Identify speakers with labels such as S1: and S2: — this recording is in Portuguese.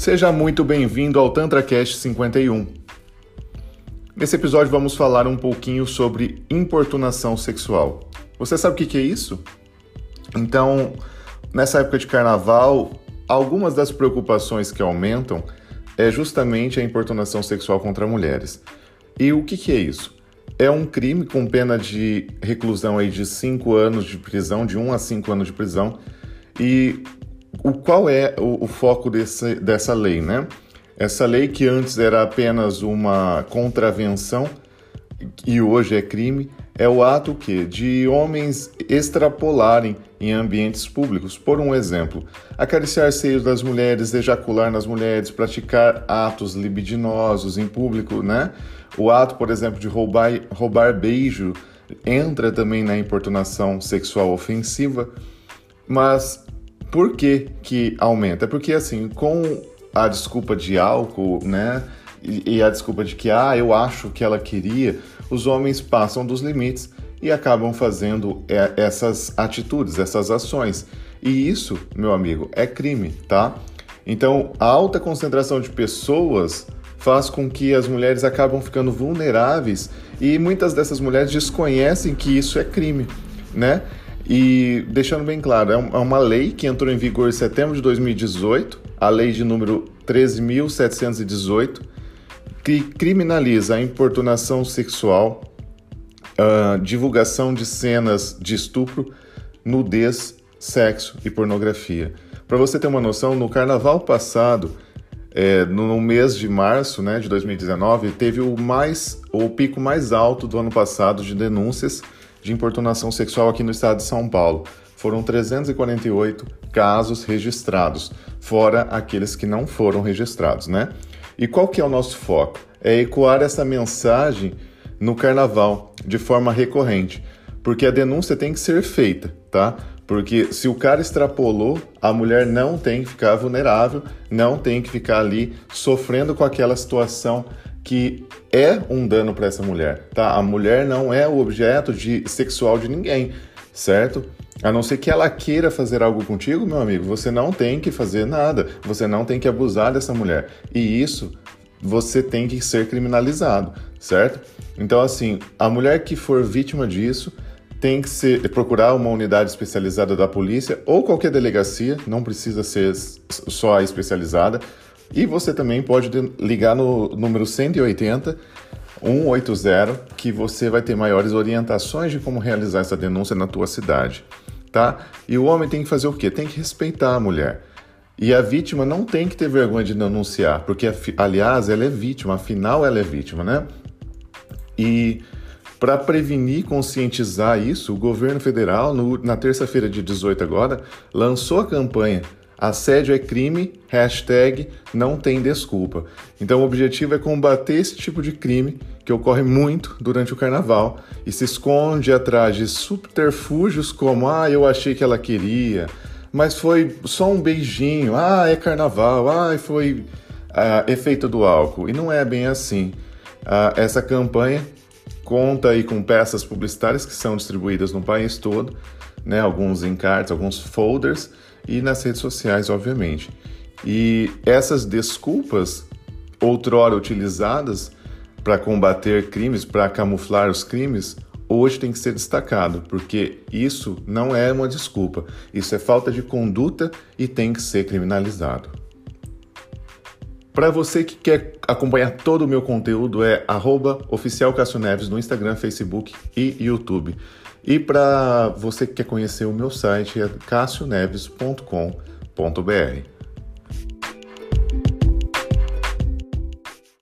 S1: Seja muito bem-vindo ao TantraCast 51. Nesse episódio vamos falar um pouquinho sobre importunação sexual. Você sabe o que é isso? Então, nessa época de carnaval, algumas das preocupações que aumentam é justamente a importunação sexual contra mulheres. E o que é isso? É um crime com pena de reclusão aí de 5 anos de prisão, de 1 um a 5 anos de prisão. E o qual é o, o foco desse, dessa lei, né? Essa lei que antes era apenas uma contravenção e hoje é crime, é o ato que de homens extrapolarem em ambientes públicos. Por um exemplo, acariciar seios das mulheres, ejacular nas mulheres, praticar atos libidinosos em público, né? O ato, por exemplo, de roubar, roubar beijo entra também na importunação sexual ofensiva. Mas por que, que aumenta? Porque assim, com a desculpa de álcool, né? E, e a desculpa de que, ah, eu acho que ela queria, os homens passam dos limites e acabam fazendo é, essas atitudes, essas ações. E isso, meu amigo, é crime, tá? Então, a alta concentração de pessoas faz com que as mulheres acabam ficando vulneráveis e muitas dessas mulheres desconhecem que isso é crime, né? E deixando bem claro, é, é uma lei que entrou em vigor em setembro de 2018, a lei de número 13.718, que criminaliza a importunação sexual, a divulgação de cenas de estupro, nudez, sexo e pornografia. Para você ter uma noção, no carnaval passado, é, no mês de março né, de 2019, teve o mais o pico mais alto do ano passado de denúncias de importunação sexual aqui no estado de São Paulo. Foram 348 casos registrados, fora aqueles que não foram registrados, né? E qual que é o nosso foco? É ecoar essa mensagem no carnaval de forma recorrente, porque a denúncia tem que ser feita, tá? Porque se o cara extrapolou, a mulher não tem que ficar vulnerável, não tem que ficar ali sofrendo com aquela situação que é um dano para essa mulher, tá? A mulher não é o objeto de sexual de ninguém, certo? A não ser que ela queira fazer algo contigo, meu amigo, você não tem que fazer nada, você não tem que abusar dessa mulher. E isso você tem que ser criminalizado, certo? Então, assim, a mulher que for vítima disso tem que ser, procurar uma unidade especializada da polícia ou qualquer delegacia, não precisa ser só a especializada, e você também pode ligar no número 180 180, que você vai ter maiores orientações de como realizar essa denúncia na tua cidade, tá? E o homem tem que fazer o quê? Tem que respeitar a mulher. E a vítima não tem que ter vergonha de denunciar, porque aliás, ela é vítima, afinal ela é vítima, né? E para prevenir e conscientizar isso, o governo federal, no, na terça-feira de 18 agora, lançou a campanha Assédio é crime, hashtag não tem desculpa. Então o objetivo é combater esse tipo de crime que ocorre muito durante o carnaval e se esconde atrás de subterfúgios como ah, eu achei que ela queria, mas foi só um beijinho, ah, é carnaval, ah, foi ah, efeito do álcool. E não é bem assim. Ah, essa campanha conta aí com peças publicitárias que são distribuídas no país todo, né, alguns encartes, alguns folders e nas redes sociais, obviamente. E essas desculpas, outrora utilizadas para combater crimes, para camuflar os crimes, hoje tem que ser destacado, porque isso não é uma desculpa, isso é falta de conduta e tem que ser criminalizado. Para você que quer acompanhar todo o meu conteúdo é @oficialcassioneves no Instagram, Facebook e YouTube. E para você que quer conhecer o meu site é cassioneves.com.br.